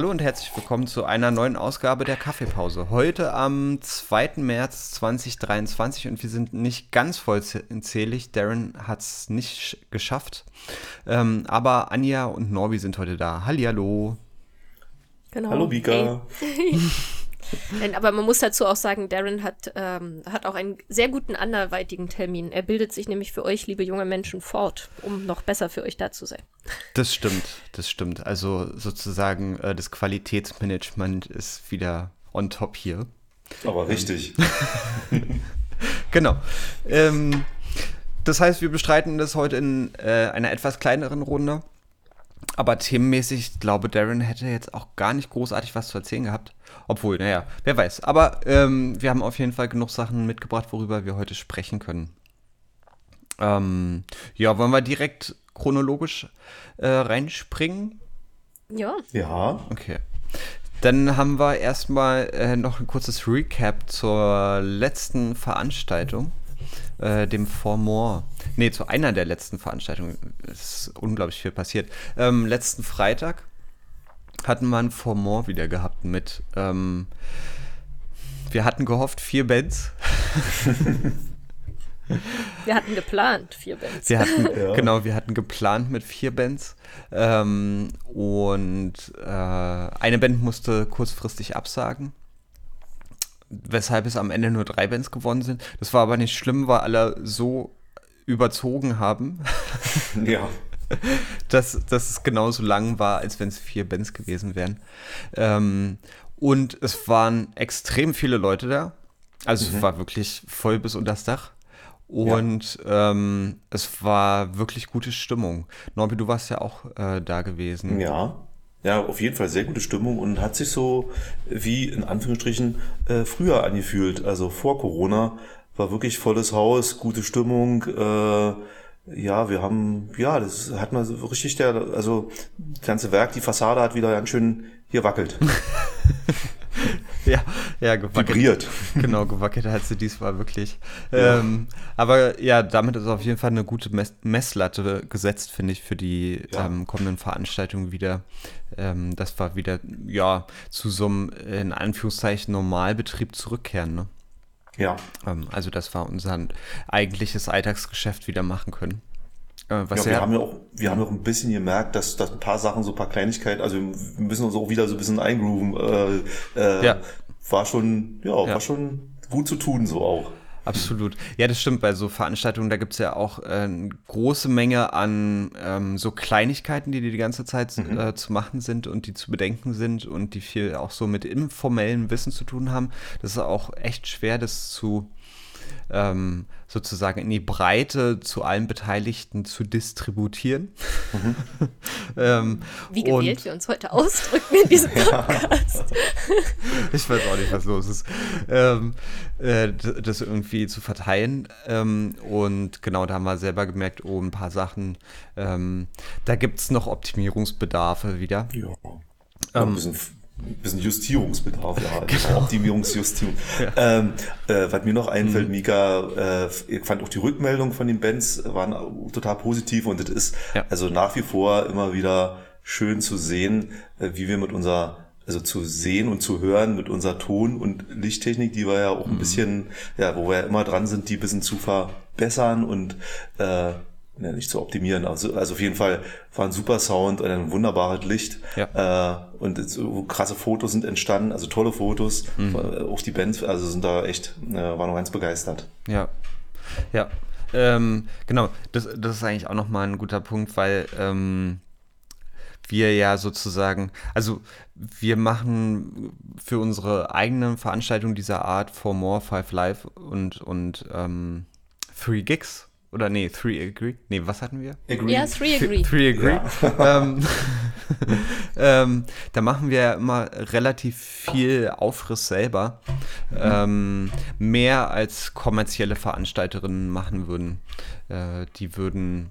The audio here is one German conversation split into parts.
Hallo und herzlich willkommen zu einer neuen Ausgabe der Kaffeepause. Heute am 2. März 2023 und wir sind nicht ganz vollzählig. Darren hat es nicht geschafft. Ähm, aber Anja und Norbi sind heute da. Hallihallo. Genau. Hallo Vika. Hey. Aber man muss dazu auch sagen, Darren hat, ähm, hat auch einen sehr guten anderweitigen Termin. Er bildet sich nämlich für euch, liebe junge Menschen, fort, um noch besser für euch da zu sein. Das stimmt, das stimmt. Also sozusagen äh, das Qualitätsmanagement ist wieder on top hier. Aber richtig. genau. Ähm, das heißt, wir bestreiten das heute in äh, einer etwas kleineren Runde. Aber themenmäßig, ich glaube, Darren hätte jetzt auch gar nicht großartig was zu erzählen gehabt. Obwohl, naja, wer weiß. Aber ähm, wir haben auf jeden Fall genug Sachen mitgebracht, worüber wir heute sprechen können. Ähm, ja, wollen wir direkt chronologisch äh, reinspringen? Ja. Ja. Okay. Dann haben wir erstmal äh, noch ein kurzes Recap zur letzten Veranstaltung äh, dem Formor. Nee, zu einer der letzten Veranstaltungen. Es ist unglaublich viel passiert. Ähm, letzten Freitag hatten wir ein Formor wieder gehabt mit. Ähm, wir hatten gehofft, vier Bands. wir hatten geplant, vier Bands. Wir hatten, ja. Genau, wir hatten geplant mit vier Bands. Ähm, und äh, eine Band musste kurzfristig absagen weshalb es am Ende nur drei Bands gewonnen sind. Das war aber nicht schlimm, weil alle so überzogen haben. Ja. dass, dass es genauso lang war, als wenn es vier Bands gewesen wären. Ähm, und es waren extrem viele Leute da. Also mhm. es war wirklich voll bis unter das Dach. Und ja. ähm, es war wirklich gute Stimmung. Norbi, du warst ja auch äh, da gewesen. Ja. Ja, auf jeden Fall sehr gute Stimmung und hat sich so wie in Anführungsstrichen äh, früher angefühlt. Also vor Corona war wirklich volles Haus, gute Stimmung. Äh, ja, wir haben, ja, das hat man so richtig der, also das ganze Werk, die Fassade hat wieder ganz schön hier wackelt. ja, ja, gewackelt. Vibriert. Genau, gewackelt hat sie diesmal wirklich. Ja. Ähm, aber ja, damit ist auf jeden Fall eine gute Mess Messlatte gesetzt, finde ich, für die ja. ähm, kommenden Veranstaltungen wieder. Ähm, das war wieder, ja, zu so einem, in Anführungszeichen, Normalbetrieb zurückkehren, ne? Ja. Ähm, also, das war unser eigentliches Alltagsgeschäft wieder machen können. Äh, was ja, wir haben ja auch, wir haben auch ein bisschen gemerkt, dass, dass ein paar Sachen, so ein paar Kleinigkeiten, also wir müssen uns auch wieder so ein bisschen eingrooven. Äh, äh, ja. War schon, ja, ja, war schon gut zu tun, so auch. Absolut. Ja, das stimmt. Bei so Veranstaltungen, da gibt es ja auch äh, eine große Menge an ähm, so Kleinigkeiten, die die ganze Zeit mhm. äh, zu machen sind und die zu bedenken sind und die viel auch so mit informellem Wissen zu tun haben. Das ist auch echt schwer, das zu ähm, sozusagen in die Breite zu allen Beteiligten zu distributieren. Mhm. ähm, Wie gewählt wir uns heute ausdrücken in diesem Podcast. ich weiß auch nicht, was los ist. Ähm, äh, das irgendwie zu verteilen. Ähm, und genau, da haben wir selber gemerkt, oh, ein paar Sachen, ähm, da gibt es noch Optimierungsbedarfe wieder. Ja. Ähm, ein bisschen ein bisschen Justierungsbedarf, ja, genau. Optimierungsjustierung. Ja. Ähm, äh, was mir noch einfällt, mhm. Mika, äh, ich fand auch die Rückmeldung von den Bands waren total positiv und es ist ja. also nach wie vor immer wieder schön zu sehen, äh, wie wir mit unserer also zu sehen und zu hören mit unserer Ton- und Lichttechnik, die wir ja auch ein mhm. bisschen, ja, wo wir ja immer dran sind, die ein bisschen zu verbessern und äh, ja, nicht zu optimieren. Also, also auf jeden Fall war ein super Sound und ein wunderbares Licht. Ja. Äh, und so krasse Fotos sind entstanden, also tolle Fotos. Mhm. Auch die Bands, also sind da echt, äh, waren noch ganz begeistert. Ja. Ja. Ähm, genau, das, das ist eigentlich auch nochmal ein guter Punkt, weil ähm, wir ja sozusagen, also wir machen für unsere eigenen Veranstaltungen dieser Art For More, Five Live und, und ähm, Three Gigs oder nee, Three Agree. Nee, was hatten wir? Agree. Ja, Three Agree. Three Agree. Ja. ähm, ähm, da machen wir ja immer relativ viel Aufriss selber. Mhm. Ähm, mehr als kommerzielle Veranstalterinnen machen würden. Äh, die würden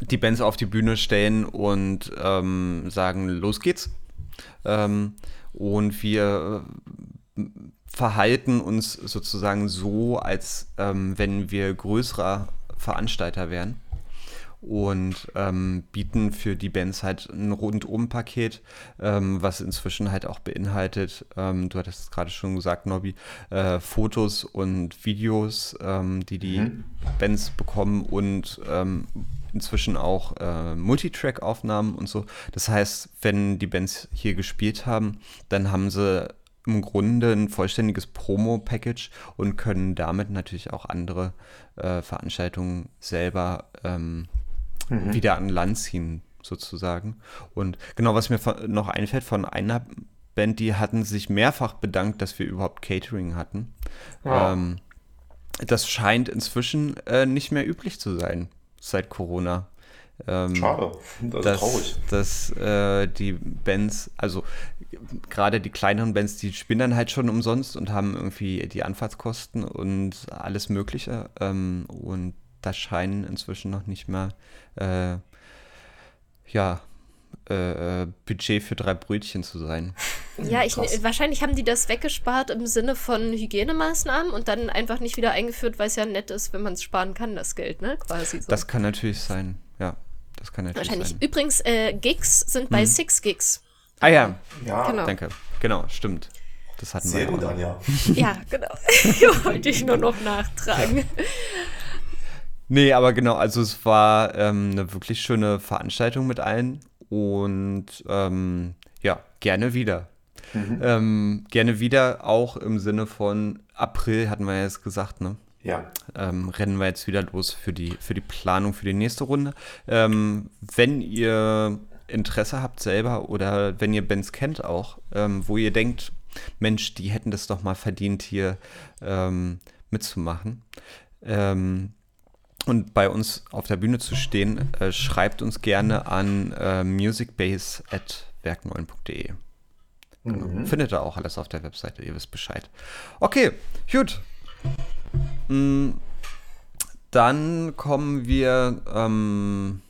die Bands auf die Bühne stellen und ähm, sagen, los geht's. Ähm, und wir verhalten uns sozusagen so, als ähm, wenn wir größerer Veranstalter wären. und ähm, bieten für die Bands halt ein Rundum-Paket, ähm, was inzwischen halt auch beinhaltet, ähm, du hattest es gerade schon gesagt, Nobby, äh, Fotos und Videos, ähm, die die mhm. Bands bekommen und ähm, inzwischen auch äh, Multitrack-Aufnahmen und so. Das heißt, wenn die Bands hier gespielt haben, dann haben sie im Grunde ein vollständiges Promo-Package und können damit natürlich auch andere äh, Veranstaltungen selber ähm, mhm. wieder an Land ziehen, sozusagen. Und genau, was mir noch einfällt von einer Band, die hatten sich mehrfach bedankt, dass wir überhaupt Catering hatten. Ja. Ähm, das scheint inzwischen äh, nicht mehr üblich zu sein seit Corona. Ähm, Schade, das dass, traurig. Dass äh, die Bands, also gerade die kleineren Bands, die spielen dann halt schon umsonst und haben irgendwie die Anfahrtskosten und alles Mögliche. Ähm, und das scheinen inzwischen noch nicht mehr, äh, ja, äh, äh Budget für drei Brötchen zu sein. Ja, ich, wahrscheinlich haben die das weggespart im Sinne von Hygienemaßnahmen und dann einfach nicht wieder eingeführt, weil es ja nett ist, wenn man es sparen kann, das Geld, ne? Quasi so. Das kann natürlich sein. Das kann natürlich wahrscheinlich. Sein. Übrigens, äh, Gigs sind bei hm. Six Gigs. Ah ja, ja. Genau. danke. Genau, stimmt. Das hatten Sehr wir gut, Anja. Ja, genau. Wollte ich nur noch nachtragen. Nee, aber genau, also es war ähm, eine wirklich schöne Veranstaltung mit allen und ähm, ja, gerne wieder. Mhm. Ähm, gerne wieder, auch im Sinne von April, hatten wir ja jetzt gesagt, ne? Ja. Ähm, rennen wir jetzt wieder los für die, für die Planung für die nächste Runde. Ähm, wenn ihr Interesse habt selber oder wenn ihr Bands kennt auch, ähm, wo ihr denkt, Mensch, die hätten das doch mal verdient, hier ähm, mitzumachen. Ähm, und bei uns auf der Bühne zu stehen, äh, schreibt uns gerne an äh, musicbase.werk9.de. Genau. Mhm. Findet ihr auch alles auf der Webseite, ihr wisst Bescheid. Okay, gut. Mm, dann kommen wir ähm,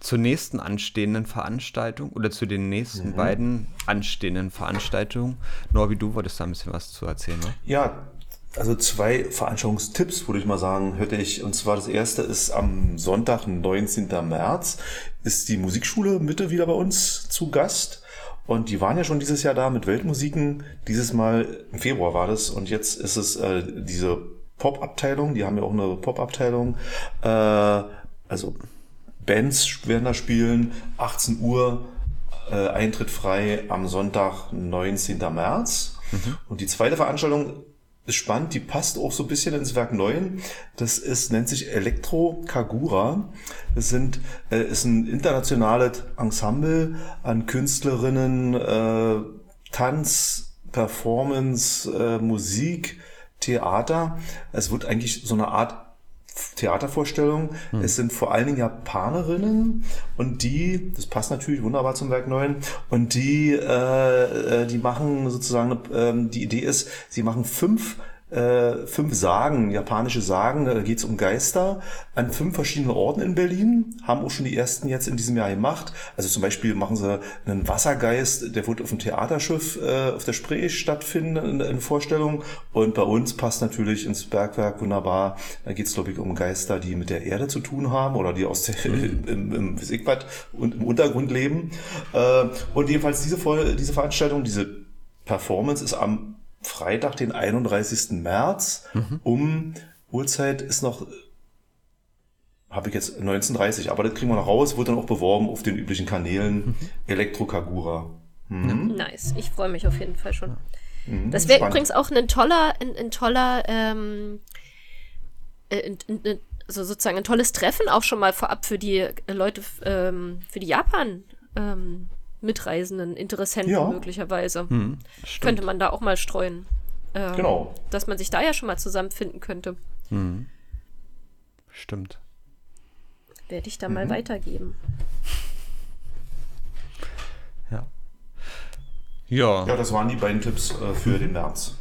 zur nächsten anstehenden Veranstaltung oder zu den nächsten mhm. beiden anstehenden Veranstaltungen. Norbi, du wolltest da ein bisschen was zu erzählen, ne? Ja, also zwei Veranstaltungstipps, würde ich mal sagen, hätte ich. Und zwar das erste ist am Sonntag, 19. März, ist die Musikschule Mitte wieder bei uns zu Gast. Und die waren ja schon dieses Jahr da mit Weltmusiken. Dieses Mal im Februar war das. Und jetzt ist es äh, diese Pop-Abteilung. Die haben ja auch eine Pop-Abteilung. Äh, also Bands werden da spielen. 18 Uhr äh, Eintritt frei am Sonntag, 19. März. Mhm. Und die zweite Veranstaltung ist spannend, die passt auch so ein bisschen ins Werk Neuen. Das ist, nennt sich Elektro Kagura. Das sind, äh, ist ein internationales Ensemble an Künstlerinnen, äh, Tanz, Performance, äh, Musik, Theater. Es wird eigentlich so eine Art Theatervorstellung. Hm. Es sind vor allen Dingen Japanerinnen und die, das passt natürlich wunderbar zum Werk 9, und die, äh, äh, die machen sozusagen, äh, die Idee ist, sie machen fünf äh, fünf Sagen, japanische Sagen, da geht es um Geister, an fünf verschiedenen Orten in Berlin, haben auch schon die ersten jetzt in diesem Jahr gemacht. Also zum Beispiel machen sie einen Wassergeist, der wird auf dem Theaterschiff äh, auf der Spree stattfinden, eine Vorstellung. Und bei uns passt natürlich ins Bergwerk wunderbar, da geht es glaube ich um Geister, die mit der Erde zu tun haben oder die aus der, mhm. im, im Physikwald und im Untergrund leben. Äh, und jedenfalls diese, diese Veranstaltung, diese Performance ist am Freitag, den 31. März, mhm. um Uhrzeit ist noch, habe ich jetzt 1930, aber das kriegen wir noch raus, wird dann auch beworben auf den üblichen Kanälen mhm. Elektrokagura. Mhm. Nice, ich freue mich auf jeden Fall schon. Mhm, das wäre übrigens auch ein toller, ein, ein toller, ähm, äh, ein, ein, also sozusagen ein tolles Treffen auch schon mal vorab für die Leute, ähm, für die Japan. Ähm, mitreisenden Interessenten ja. möglicherweise. Hm, könnte man da auch mal streuen. Ähm, genau. Dass man sich da ja schon mal zusammenfinden könnte. Hm. Stimmt. Werde ich da mhm. mal weitergeben. Ja. Ja. Ja, das waren die beiden Tipps äh, für den März.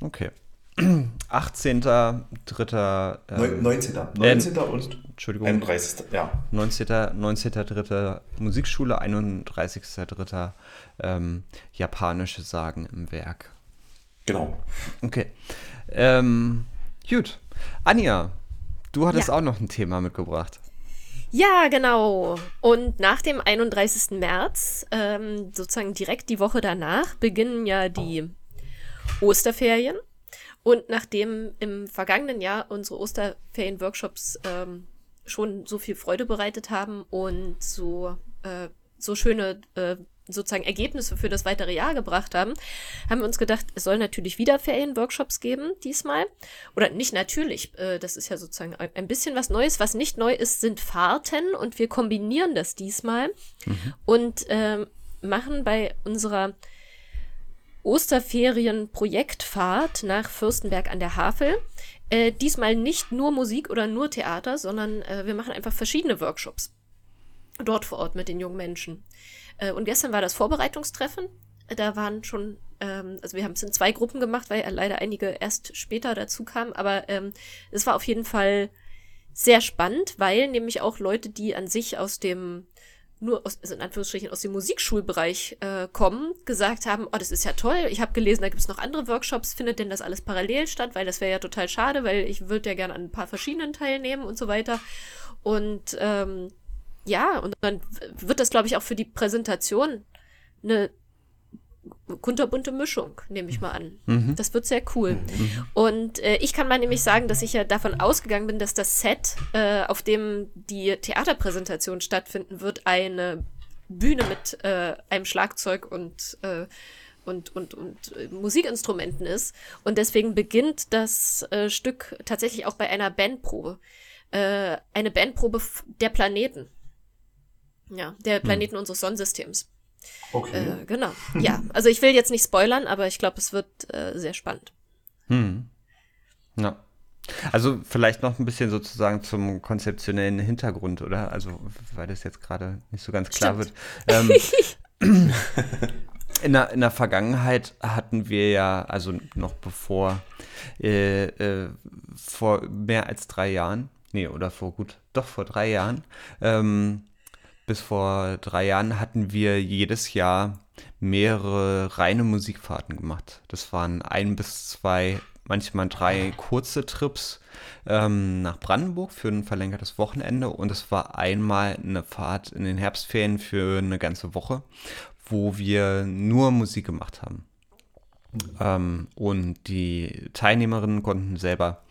Okay. 18.3. Äh, 19. 19. Äh, und Entschuldigung. 31. Ja. 19. 19.3. Musikschule, 31.3. Ähm, japanische Sagen im Werk. Genau. Okay. Ähm, gut. Anja, du hattest ja. auch noch ein Thema mitgebracht. Ja, genau. Und nach dem 31. März, ähm, sozusagen direkt die Woche danach, beginnen ja die Osterferien. Und nachdem im vergangenen Jahr unsere Osterferien-Workshops ähm, schon so viel Freude bereitet haben und so, äh, so schöne äh, sozusagen Ergebnisse für das weitere Jahr gebracht haben, haben wir uns gedacht, es soll natürlich wieder Ferienworkshops geben diesmal. Oder nicht natürlich, äh, das ist ja sozusagen ein bisschen was Neues. Was nicht neu ist, sind Fahrten und wir kombinieren das diesmal mhm. und äh, machen bei unserer Osterferien-Projektfahrt nach Fürstenberg an der Havel äh, diesmal nicht nur Musik oder nur Theater, sondern äh, wir machen einfach verschiedene Workshops dort vor Ort mit den jungen Menschen. Äh, und gestern war das Vorbereitungstreffen. Da waren schon, ähm, also wir haben es in zwei Gruppen gemacht, weil leider einige erst später dazu kamen. Aber ähm, es war auf jeden Fall sehr spannend, weil nämlich auch Leute, die an sich aus dem nur aus, also in Anführungsstrichen aus dem Musikschulbereich äh, kommen, gesagt haben, oh, das ist ja toll, ich habe gelesen, da gibt es noch andere Workshops, findet denn das alles parallel statt, weil das wäre ja total schade, weil ich würde ja gerne an ein paar verschiedenen teilnehmen und so weiter. Und ähm, ja, und dann wird das, glaube ich, auch für die Präsentation eine kunterbunte Mischung, nehme ich mal an. Mhm. Das wird sehr cool. Mhm. Und äh, ich kann mal nämlich sagen, dass ich ja davon ausgegangen bin, dass das Set, äh, auf dem die Theaterpräsentation stattfinden wird, eine Bühne mit äh, einem Schlagzeug und äh, und, und, und äh, Musikinstrumenten ist. Und deswegen beginnt das äh, Stück tatsächlich auch bei einer Bandprobe. Äh, eine Bandprobe der Planeten. Ja, der hm. Planeten hm. unseres Sonnensystems. Okay. Äh, genau. Ja, also ich will jetzt nicht spoilern, aber ich glaube, es wird äh, sehr spannend. Hm. Ja. Also vielleicht noch ein bisschen sozusagen zum konzeptionellen Hintergrund, oder? Also, weil das jetzt gerade nicht so ganz klar Stimmt. wird. Ähm, in, der, in der Vergangenheit hatten wir ja, also noch bevor, äh, äh, vor mehr als drei Jahren, nee, oder vor gut, doch vor drei Jahren, ähm, bis vor drei Jahren hatten wir jedes Jahr mehrere reine Musikfahrten gemacht. Das waren ein bis zwei, manchmal drei kurze Trips ähm, nach Brandenburg für ein verlängertes Wochenende und es war einmal eine Fahrt in den Herbstferien für eine ganze Woche, wo wir nur Musik gemacht haben. Ähm, und die Teilnehmerinnen konnten selber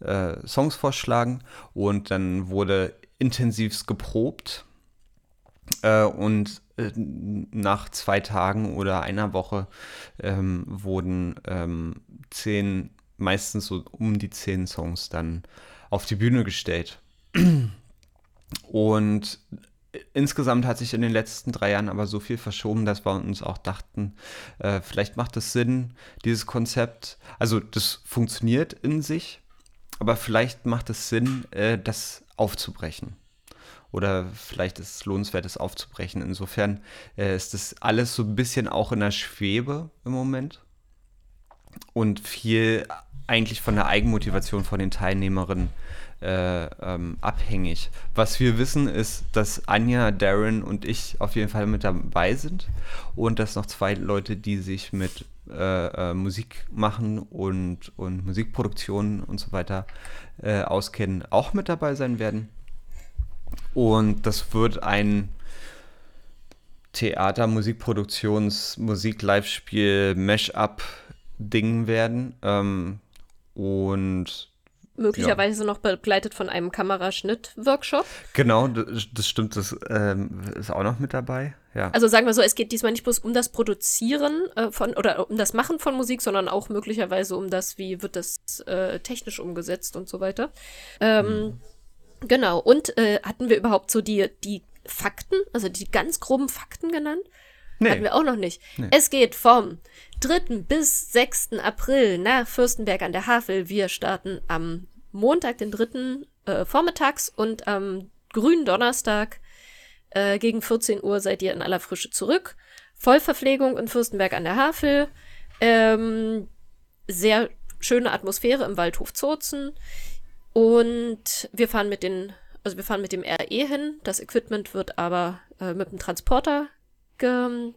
äh, Songs vorschlagen und dann wurde intensivst geprobt äh, und äh, nach zwei Tagen oder einer Woche ähm, wurden ähm, zehn, meistens so um die zehn Songs dann auf die Bühne gestellt. Und insgesamt hat sich in den letzten drei Jahren aber so viel verschoben, dass wir uns auch dachten, äh, vielleicht macht es Sinn, dieses Konzept, also das funktioniert in sich, aber vielleicht macht es Sinn, äh, das aufzubrechen oder vielleicht ist es lohnenswert, es aufzubrechen. Insofern äh, ist das alles so ein bisschen auch in der Schwebe im Moment und viel eigentlich von der Eigenmotivation von den Teilnehmerinnen äh, ähm, abhängig. Was wir wissen ist, dass Anja, Darren und ich auf jeden Fall mit dabei sind und dass noch zwei Leute, die sich mit äh, äh, Musik machen und, und Musikproduktion und so weiter äh, auskennen, auch mit dabei sein werden. Und das wird ein Theater, Musikproduktions, Musik, Live-Spiel, Mash-up-Ding werden. Ähm, und Möglicherweise ja. noch begleitet von einem Kameraschnitt-Workshop. Genau, das, das stimmt, das ähm, ist auch noch mit dabei. Ja. Also sagen wir so, es geht diesmal nicht bloß um das Produzieren äh, von oder um das Machen von Musik, sondern auch möglicherweise um das, wie wird das äh, technisch umgesetzt und so weiter. Ähm, hm. Genau, und äh, hatten wir überhaupt so die, die Fakten, also die ganz groben Fakten genannt? Nee. Hatten wir auch noch nicht. Nee. Es geht vom 3. bis 6. April nach Fürstenberg an der Havel. Wir starten am Montag, den 3. Äh, vormittags und am grünen Donnerstag äh, gegen 14 Uhr seid ihr in aller Frische zurück. Vollverpflegung in Fürstenberg an der Havel. Ähm, sehr schöne Atmosphäre im Waldhof Zozen. Und wir fahren mit den, also wir fahren mit dem RE hin. Das Equipment wird aber äh, mit dem Transporter ge,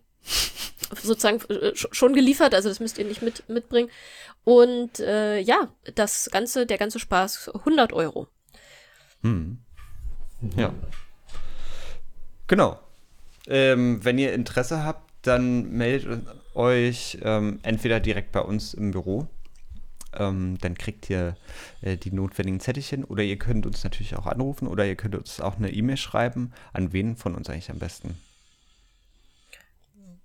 sozusagen äh, schon geliefert, also das müsst ihr nicht mit, mitbringen. Und äh, ja, das ganze, der ganze Spaß 100 Euro. Hm. Ja. Genau. Ähm, wenn ihr Interesse habt, dann meldet euch ähm, entweder direkt bei uns im Büro. Ähm, dann kriegt ihr äh, die notwendigen Zettelchen oder ihr könnt uns natürlich auch anrufen oder ihr könnt uns auch eine E-Mail schreiben. An wen von uns eigentlich am besten?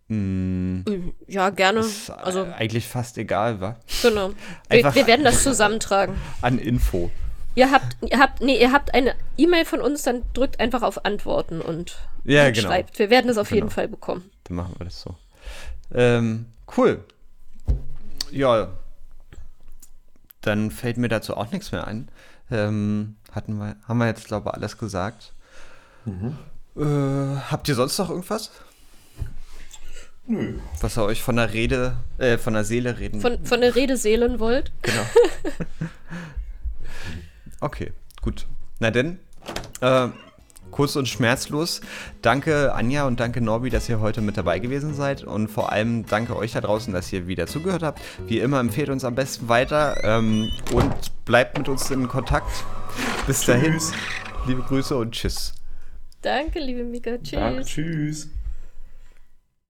Hm, ja, gerne. Ist also eigentlich fast egal, wa? Genau. Wir, wir, werden das zusammentragen. An Info. Ihr habt, ihr habt, nee, ihr habt eine E-Mail von uns, dann drückt einfach auf Antworten und, ja, genau. schreibt. Wir werden es auf genau. jeden Fall bekommen. Dann machen wir das so. Ähm, cool. Ja. Dann fällt mir dazu auch nichts mehr ein. Ähm, hatten wir, haben wir jetzt, glaube ich, alles gesagt. Mhm. Äh, habt ihr sonst noch irgendwas? Nö. Was ihr euch von der Rede, äh, von der Seele reden. Von, von der Rede seelen wollt? Genau. okay, gut. Na denn, äh, kurz und schmerzlos. Danke Anja und danke Norbi, dass ihr heute mit dabei gewesen seid. Und vor allem danke euch da draußen, dass ihr wieder zugehört habt. Wie immer empfehlt uns am besten weiter ähm, und bleibt mit uns in Kontakt. Bis tschüss. dahin. Liebe Grüße und tschüss. Danke, liebe Mika. Tschüss. Danke, tschüss.